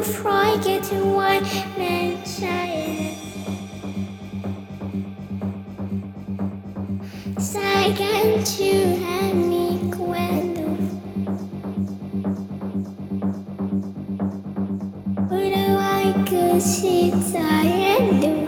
Don't forget why man child. Second to any cuento. But I could see tired.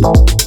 baseball.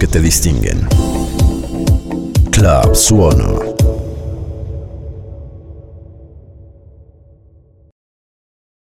Que te distinguen. Club Suono.